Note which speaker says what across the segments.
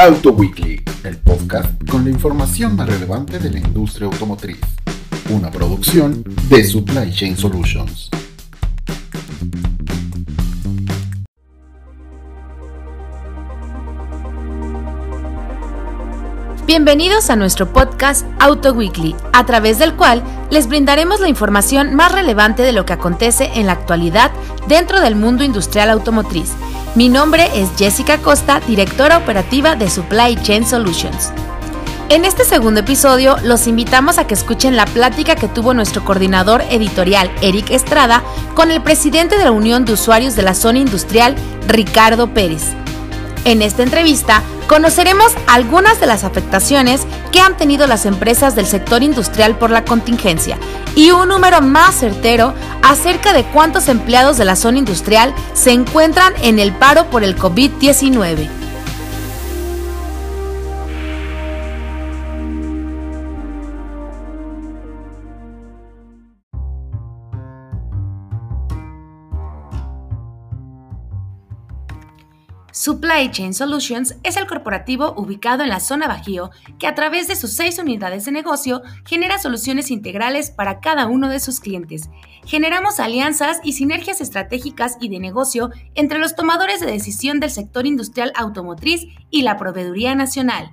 Speaker 1: Auto Weekly, el podcast con la información más relevante de la industria automotriz. Una producción de Supply Chain Solutions.
Speaker 2: Bienvenidos a nuestro podcast Auto Weekly, a través del cual les brindaremos la información más relevante de lo que acontece en la actualidad dentro del mundo industrial automotriz. Mi nombre es Jessica Costa, directora operativa de Supply Chain Solutions. En este segundo episodio los invitamos a que escuchen la plática que tuvo nuestro coordinador editorial Eric Estrada con el presidente de la Unión de Usuarios de la Zona Industrial, Ricardo Pérez. En esta entrevista conoceremos algunas de las afectaciones que han tenido las empresas del sector industrial por la contingencia y un número más certero acerca de cuántos empleados de la zona industrial se encuentran en el paro por el COVID-19. Supply Chain Solutions es el corporativo ubicado en la zona Bajío que a través de sus seis unidades de negocio genera soluciones integrales para cada uno de sus clientes. Generamos alianzas y sinergias estratégicas y de negocio entre los tomadores de decisión del sector industrial automotriz y la proveeduría nacional.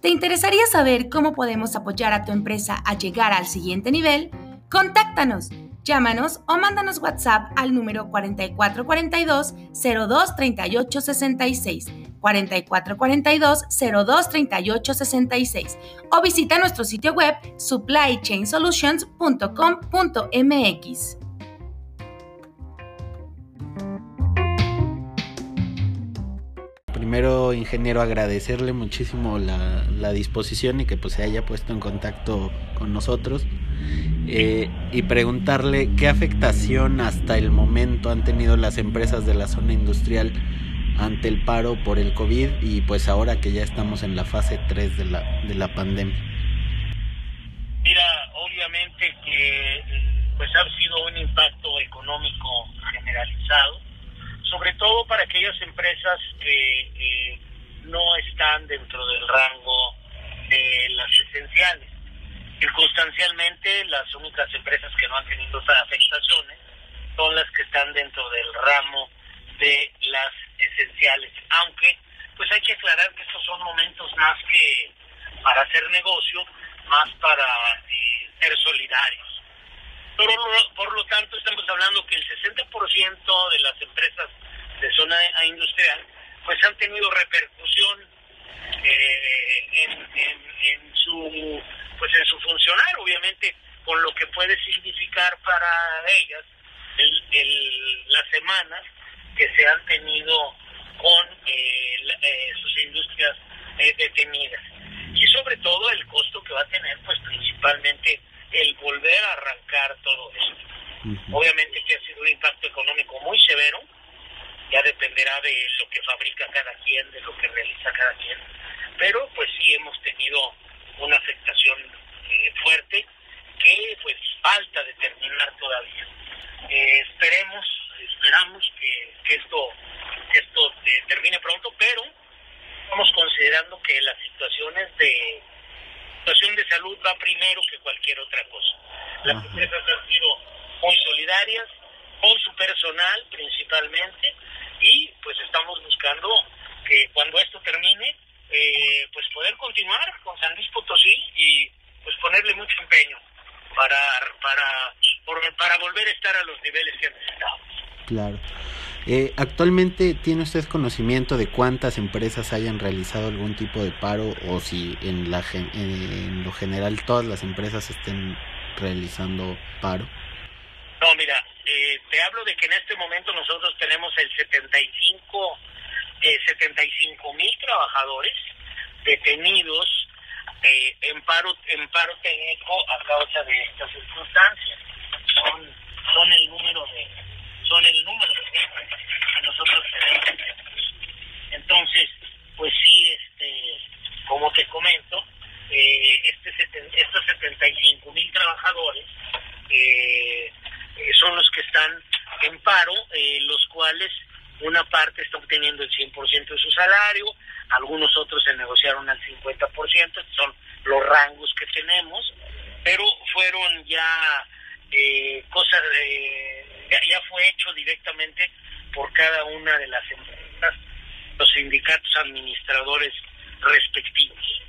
Speaker 2: ¿Te interesaría saber cómo podemos apoyar a tu empresa a llegar al siguiente nivel? Contáctanos Llámanos o mándanos WhatsApp al número 4442 023866 4442 023866 o visita nuestro sitio web supplychainsolutions.com.mx.
Speaker 3: Primero, ingeniero, agradecerle muchísimo la, la disposición y que pues se haya puesto en contacto con nosotros. Eh, y preguntarle qué afectación hasta el momento han tenido las empresas de la zona industrial ante el paro por el COVID y pues ahora que ya estamos en la fase 3 de la, de la pandemia.
Speaker 4: Mira, obviamente que pues ha sido un impacto económico generalizado, sobre todo para aquellas empresas que eh, no están dentro del rango de las esenciales. Circunstancialmente, las únicas empresas que no han tenido afectaciones son las que están dentro del ramo de las esenciales, aunque pues hay que aclarar que estos son momentos más que para hacer negocio, más para eh, ser solidarios. Pero por lo tanto estamos hablando que el 60% de las empresas de zona industrial pues han tenido repercusión eh, en, en su pues en su funcionar, obviamente con lo que puede significar para ellas el, las semanas que se han tenido con eh, eh, sus industrias eh, detenidas y sobre todo el costo que va a tener pues principalmente el volver a arrancar todo esto. Obviamente que ha sido un impacto económico muy severo, ya dependerá de lo que fabrica cada quien, de lo que realiza cada quien, pero pues sí hemos tenido una afectación eh, fuerte que pues falta determinar todavía. Eh, esperemos, esperamos que, esto, esto eh, termine pronto, pero estamos considerando que las situaciones de situación de salud va primero que cualquier otra cosa. Las empresas han sido muy solidarias con su personal principalmente y pues estamos buscando que cuando esto termine pues poder continuar con San Luis Potosí y pues ponerle mucho empeño para, para, para volver a estar a los niveles que necesitamos.
Speaker 3: Claro. Eh, actualmente, ¿tiene usted conocimiento de cuántas empresas hayan realizado algún tipo de paro o si en, la, en lo general todas las empresas estén realizando paro?
Speaker 4: No, mira, eh, te hablo de que en este momento nosotros tenemos el 75, eh, 75 mil trabajadores detenidos eh, en paro en paro técnico a causa de estas circunstancias. Son son el número de son el número de que nosotros tenemos. Entonces pues sí este como te comento eh, este estos 75 mil trabajadores eh, eh, son los que están en paro los cuales una parte está obteniendo el 100% de su salario, algunos otros se negociaron al 50%, son los rangos que tenemos, pero fueron ya eh, cosas, de, ya, fue hecho directamente por cada una de las empresas, los sindicatos administradores respectivos.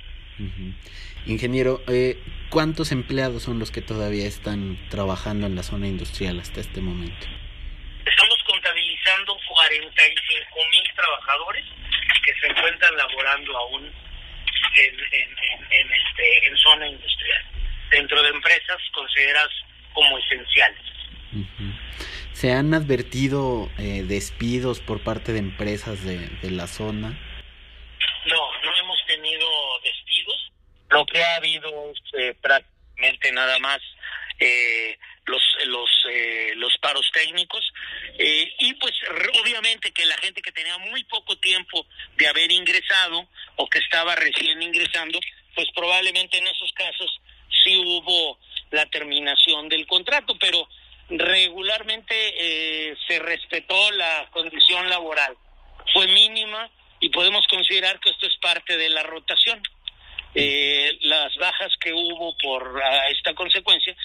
Speaker 3: Ingeniero, eh, ¿cuántos empleados son los que todavía están trabajando en la zona industrial hasta este momento?
Speaker 4: Estamos contabilizando 45 mil trabajadores que se encuentran laborando aún en, en, este, en zona industrial, dentro de empresas consideradas como esenciales.
Speaker 3: ¿Se han advertido eh, despidos por parte de empresas de, de la zona?
Speaker 4: No, no hemos tenido despidos. Lo que ha habido es eh, prácticamente nada más eh, los los eh, los paros técnicos. Eh, y pues obviamente que la gente que tenía muy poco tiempo de haber ingresado o que estaba recién ingresando pues probablemente en esos casos sí hubo la terminación del contrato pero regularmente eh, se respetó la condición laboral. Fue mínima y podemos considerar que esto es parte de la rotación. Eh, las bajas que hubo por esta consecuencia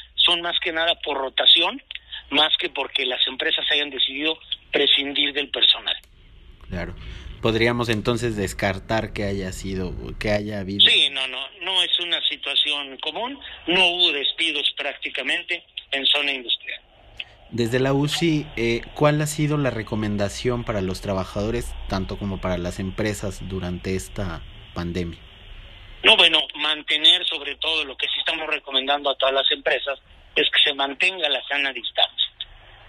Speaker 4: más que nada por rotación, más que porque las empresas hayan decidido prescindir del personal.
Speaker 3: Claro. Podríamos entonces descartar que haya sido, que haya habido.
Speaker 4: Sí, no, no, no es una situación común. No hubo despidos prácticamente en zona industrial.
Speaker 3: Desde la UCI, eh, ¿cuál ha sido la recomendación para los trabajadores, tanto como para las empresas, durante esta pandemia?
Speaker 4: No, bueno, mantener sobre todo lo que sí estamos recomendando a todas las empresas es que se mantenga la sana distancia.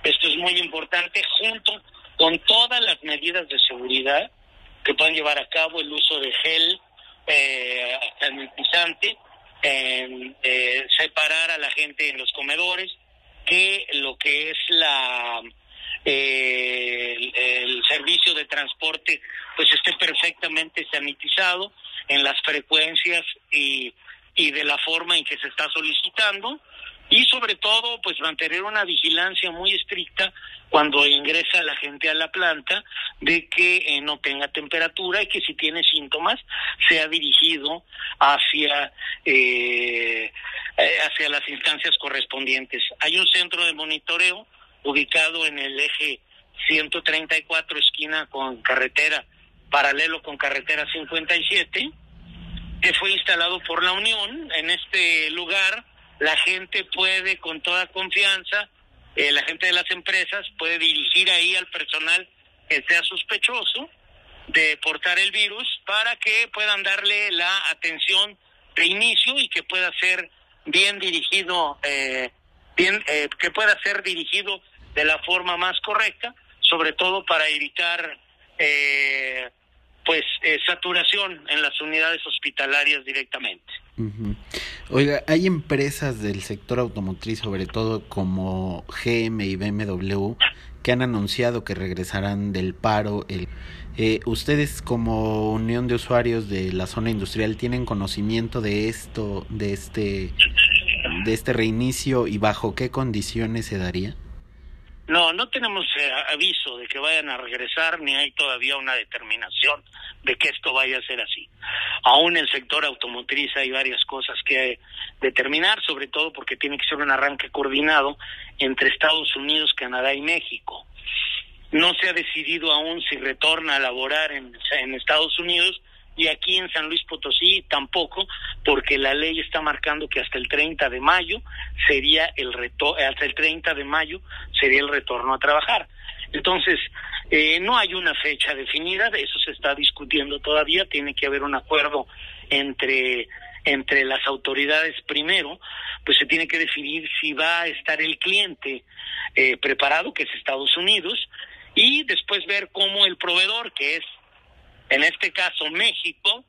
Speaker 4: Esto es muy importante junto con todas las medidas de seguridad que puedan llevar a cabo el uso de gel eh, sanitizante, eh, separar a la gente en los comedores, que lo que es la eh, el, servicio de transporte pues esté perfectamente sanitizado en las frecuencias y, y de la forma en que se está solicitando y sobre todo pues mantener una vigilancia muy estricta cuando ingresa la gente a la planta de que eh, no tenga temperatura y que si tiene síntomas sea dirigido hacia eh, eh, hacia las instancias correspondientes. Hay un centro de monitoreo ubicado en el eje 134 esquina con carretera paralelo con carretera 57 que fue instalado por la Unión en este lugar la gente puede con toda confianza, eh, la gente de las empresas puede dirigir ahí al personal que sea sospechoso de portar el virus para que puedan darle la atención de inicio y que pueda ser bien dirigido, eh, bien, eh, que pueda ser dirigido de la forma más correcta, sobre todo para evitar pues saturación en las unidades hospitalarias directamente.
Speaker 3: Oiga, hay empresas del sector automotriz, sobre todo como GM y BMW, que han anunciado que regresarán del paro. El, eh, ¿Ustedes como unión de usuarios de la zona industrial tienen conocimiento de esto, de este, de este reinicio y bajo qué condiciones se daría?
Speaker 4: No, no tenemos eh, aviso de que vayan a regresar, ni hay todavía una determinación de que esto vaya a ser así. Aún en el sector automotriz hay varias cosas que determinar, sobre todo porque tiene que ser un arranque coordinado entre Estados Unidos, Canadá y México. No se ha decidido aún si retorna a laborar en, en Estados Unidos y aquí en San Luis Potosí tampoco, porque la ley está marcando que hasta el 30 de mayo sería el reto hasta el 30 de mayo sería el retorno a trabajar. Entonces, eh, no hay una fecha definida, de eso se está discutiendo todavía, tiene que haber un acuerdo entre entre las autoridades primero, pues se tiene que definir si va a estar el cliente eh, preparado, que es Estados Unidos, y después ver cómo el proveedor, que es en este caso México,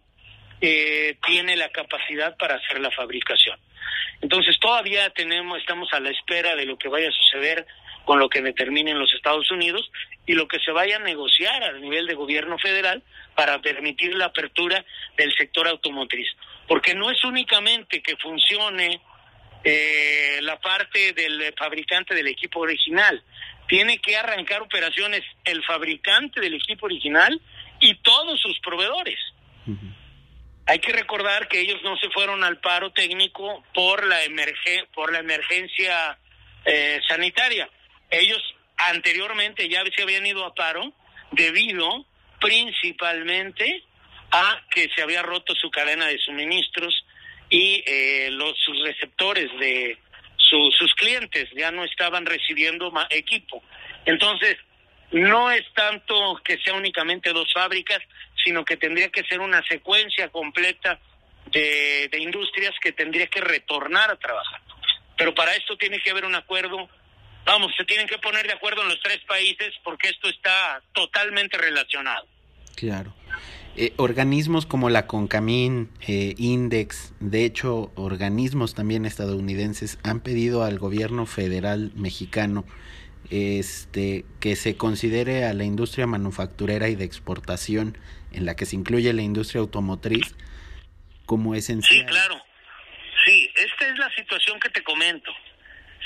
Speaker 4: eh, tiene la capacidad para hacer la fabricación. Entonces todavía tenemos, estamos a la espera de lo que vaya a suceder con lo que determinen los Estados Unidos y lo que se vaya a negociar a nivel de gobierno federal para permitir la apertura del sector automotriz. Porque no es únicamente que funcione eh, la parte del fabricante del equipo original. Tiene que arrancar operaciones el fabricante del equipo original y todos sus proveedores. Hay que recordar que ellos no se fueron al paro técnico por la, emerge por la emergencia eh, sanitaria. Ellos anteriormente ya se habían ido a paro debido principalmente a que se había roto su cadena de suministros y eh, los sus receptores de sus clientes ya no estaban recibiendo equipo. Entonces, no es tanto que sea únicamente dos fábricas, sino que tendría que ser una secuencia completa de, industrias que tendría que retornar a trabajar. Pero para esto tiene que haber un acuerdo vamos, se tienen que poner de acuerdo en los tres países porque esto está totalmente relacionado.
Speaker 3: Claro. Eh, organismos como la CONCAMIN, eh, Index, de hecho organismos también estadounidenses han pedido al gobierno federal mexicano este, que se considere a la industria manufacturera y de exportación, en la que se incluye la industria automotriz, como esencial.
Speaker 4: Sí, claro. Sí, esta es la situación que te comento.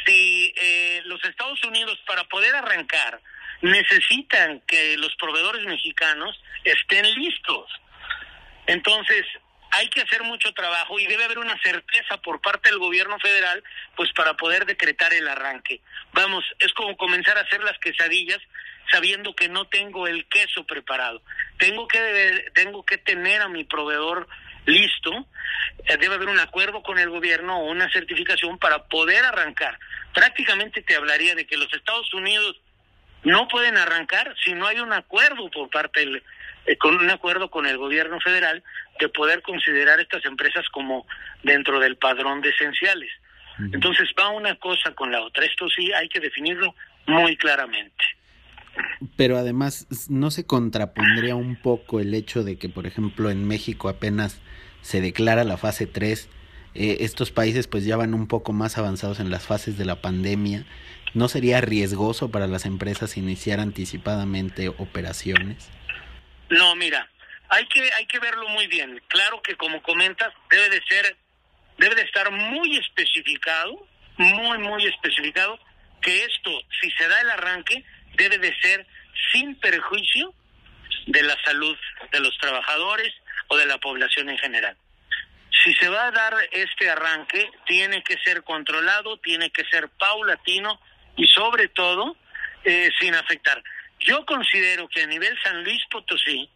Speaker 4: Si eh, los Estados Unidos para poder arrancar necesitan que los proveedores mexicanos estén listos. Entonces, hay que hacer mucho trabajo y debe haber una certeza por parte del gobierno federal, pues para poder decretar el arranque. Vamos, es como comenzar a hacer las quesadillas sabiendo que no tengo el queso preparado. Tengo que tengo que tener a mi proveedor listo. Eh, debe haber un acuerdo con el gobierno o una certificación para poder arrancar. Prácticamente te hablaría de que los Estados Unidos no pueden arrancar si no hay un acuerdo por parte del eh, con un acuerdo con el gobierno federal de poder considerar estas empresas como dentro del padrón de esenciales. Entonces va una cosa con la otra. Esto sí hay que definirlo muy claramente.
Speaker 3: Pero además, ¿no se contrapondría un poco el hecho de que, por ejemplo, en México apenas se declara la fase 3? Eh, estos países pues ya van un poco más avanzados en las fases de la pandemia ¿No sería riesgoso para las empresas iniciar anticipadamente operaciones?
Speaker 4: No, mira, hay que hay que verlo muy bien. Claro que como comentas debe de ser debe de estar muy especificado, muy muy especificado que esto si se da el arranque debe de ser sin perjuicio de la salud de los trabajadores o de la población en general. Si se va a dar este arranque, tiene que ser controlado, tiene que ser paulatino y sobre todo eh, sin afectar. Yo considero que a nivel San Luis Potosí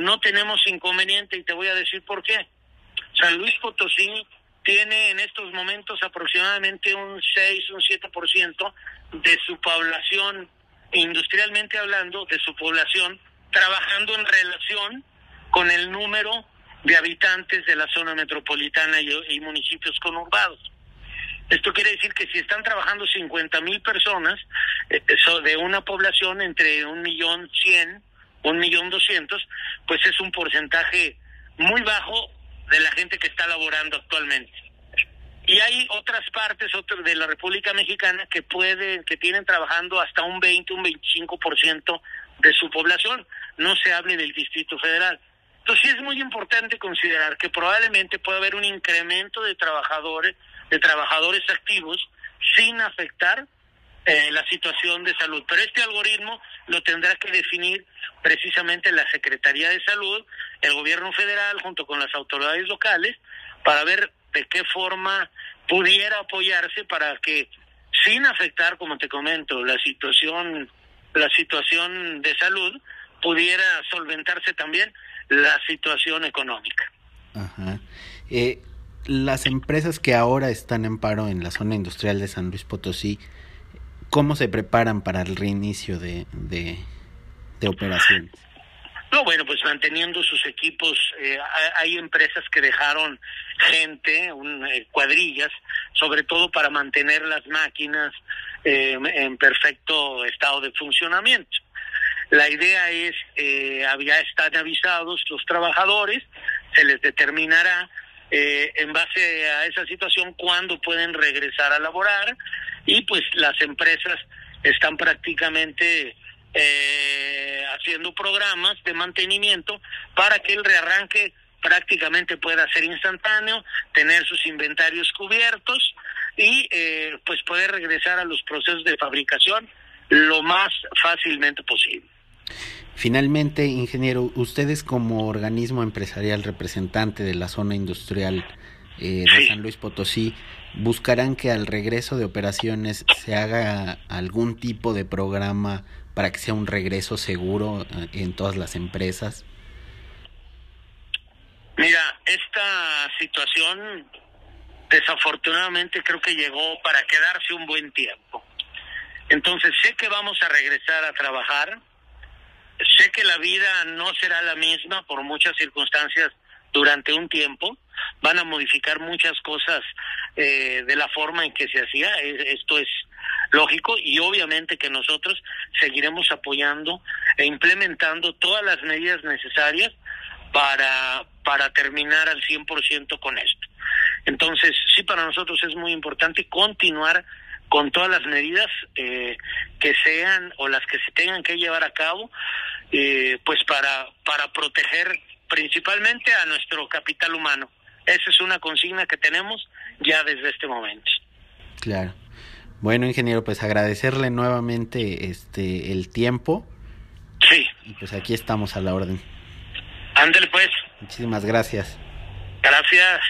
Speaker 4: no tenemos inconveniente y te voy a decir por qué. San Luis Potosí tiene en estos momentos aproximadamente un 6, un 7% de su población, industrialmente hablando, de su población, trabajando en relación con el número de habitantes de la zona metropolitana y, y municipios conurbados. Esto quiere decir que si están trabajando 50 mil personas, eh, de una población entre un millón cien, un millón doscientos, pues es un porcentaje muy bajo de la gente que está laborando actualmente. Y hay otras partes otras de la República Mexicana que pueden, que tienen trabajando hasta un 20, un 25% de su población. No se hable del Distrito Federal. Entonces sí es muy importante considerar que probablemente puede haber un incremento de trabajadores de trabajadores activos sin afectar eh, la situación de salud. Pero este algoritmo lo tendrá que definir precisamente la Secretaría de Salud, el gobierno federal junto con las autoridades locales para ver de qué forma pudiera apoyarse para que sin afectar, como te comento, la situación la situación de salud pudiera solventarse también la situación económica.
Speaker 3: Ajá. Eh, las empresas que ahora están en paro en la zona industrial de San Luis Potosí, ¿cómo se preparan para el reinicio de, de, operaciones?
Speaker 4: No, bueno, pues manteniendo sus equipos, eh, hay empresas que dejaron gente, un, eh, cuadrillas, sobre todo para mantener las máquinas eh, en perfecto estado de funcionamiento. La idea es, eh, ya están avisados los trabajadores, se les determinará eh, en base a esa situación cuándo pueden regresar a laborar y pues las empresas están prácticamente eh, haciendo programas de mantenimiento para que el rearranque prácticamente pueda ser instantáneo, tener sus inventarios cubiertos y eh, pues poder regresar a los procesos de fabricación lo más fácilmente posible.
Speaker 3: Finalmente, ingeniero, ustedes como organismo empresarial representante de la zona industrial eh, de San Luis Potosí, buscarán que al regreso de operaciones se haga algún tipo de programa para que sea un regreso seguro eh, en todas las empresas?
Speaker 4: Mira, esta situación desafortunadamente creo que llegó para quedarse un buen tiempo. Entonces sé que vamos a regresar a trabajar, sé que la vida no será la misma por muchas circunstancias durante un tiempo, van a modificar muchas cosas eh, de la forma en que se hacía, e, esto es lógico y obviamente que nosotros seguiremos apoyando e implementando todas las medidas necesarias para, para terminar al 100% con esto. Entonces, sí, para nosotros es muy importante continuar con todas las medidas eh, que sean o las que se tengan que llevar a cabo, eh, pues para, para proteger principalmente a nuestro capital humano. Esa es una consigna que tenemos ya desde este momento.
Speaker 3: Claro. Bueno, ingeniero, pues agradecerle nuevamente este el tiempo.
Speaker 4: Sí.
Speaker 3: Y pues aquí estamos a la orden.
Speaker 4: Ándale pues.
Speaker 3: Muchísimas gracias.
Speaker 4: Gracias.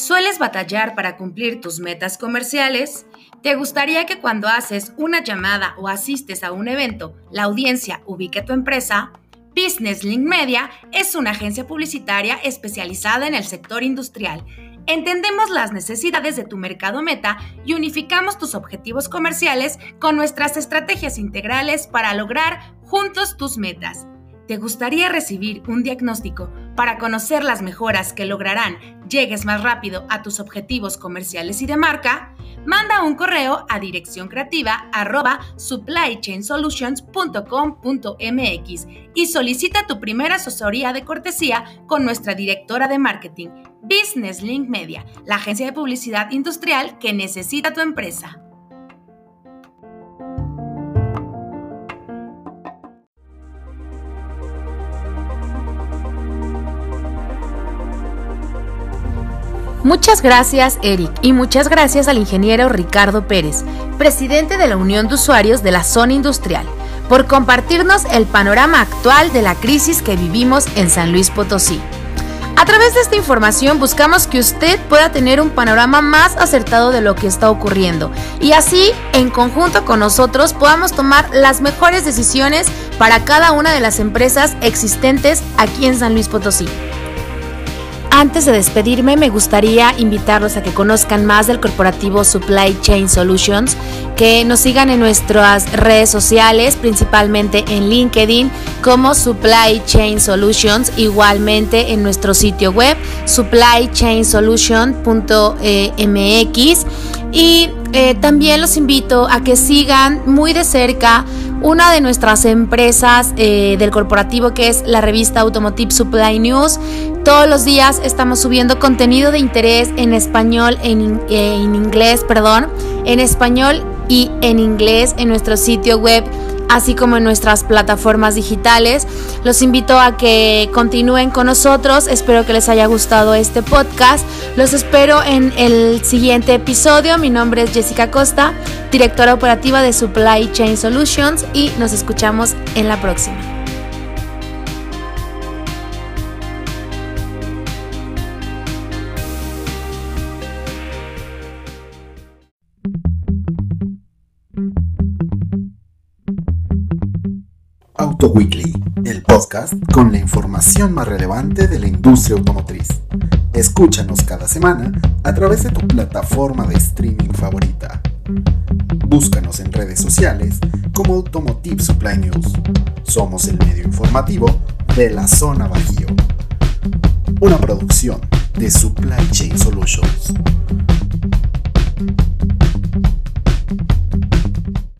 Speaker 2: ¿Sueles batallar para cumplir tus metas comerciales? ¿Te gustaría que cuando haces una llamada o asistes a un evento, la audiencia ubique tu empresa? Business Link Media es una agencia publicitaria especializada en el sector industrial. Entendemos las necesidades de tu mercado meta y unificamos tus objetivos comerciales con nuestras estrategias integrales para lograr juntos tus metas. ¿Te gustaría recibir un diagnóstico para conocer las mejoras que lograrán llegues más rápido a tus objetivos comerciales y de marca? Manda un correo a dirección creativa arroba supplychainsolutions.com.mx y solicita tu primera asesoría de cortesía con nuestra directora de marketing, Business Link Media, la agencia de publicidad industrial que necesita tu empresa. Muchas gracias Eric y muchas gracias al ingeniero Ricardo Pérez, presidente de la Unión de Usuarios de la Zona Industrial, por compartirnos el panorama actual de la crisis que vivimos en San Luis Potosí. A través de esta información buscamos que usted pueda tener un panorama más acertado de lo que está ocurriendo y así, en conjunto con nosotros, podamos tomar las mejores decisiones para cada una de las empresas existentes aquí en San Luis Potosí. Antes de despedirme, me gustaría invitarlos a que conozcan más del corporativo Supply Chain Solutions, que nos sigan en nuestras redes sociales, principalmente en LinkedIn como Supply Chain Solutions, igualmente en nuestro sitio web supplychainsolution.mx y eh, también los invito a que sigan muy de cerca una de nuestras empresas eh, del corporativo que es la revista Automotive Supply News. Todos los días estamos subiendo contenido de interés en español, en, en inglés, perdón, en español y en inglés en nuestro sitio web así como en nuestras plataformas digitales. Los invito a que continúen con nosotros. Espero que les haya gustado este podcast. Los espero en el siguiente episodio. Mi nombre es Jessica Costa, directora operativa de Supply Chain Solutions y nos escuchamos en la próxima.
Speaker 1: Auto Weekly, el podcast con la información más relevante de la industria automotriz. Escúchanos cada semana a través de tu plataforma de streaming favorita. Búscanos en redes sociales como Automotive Supply News. Somos el medio informativo de la zona Bajío. Una producción de Supply Chain Solutions.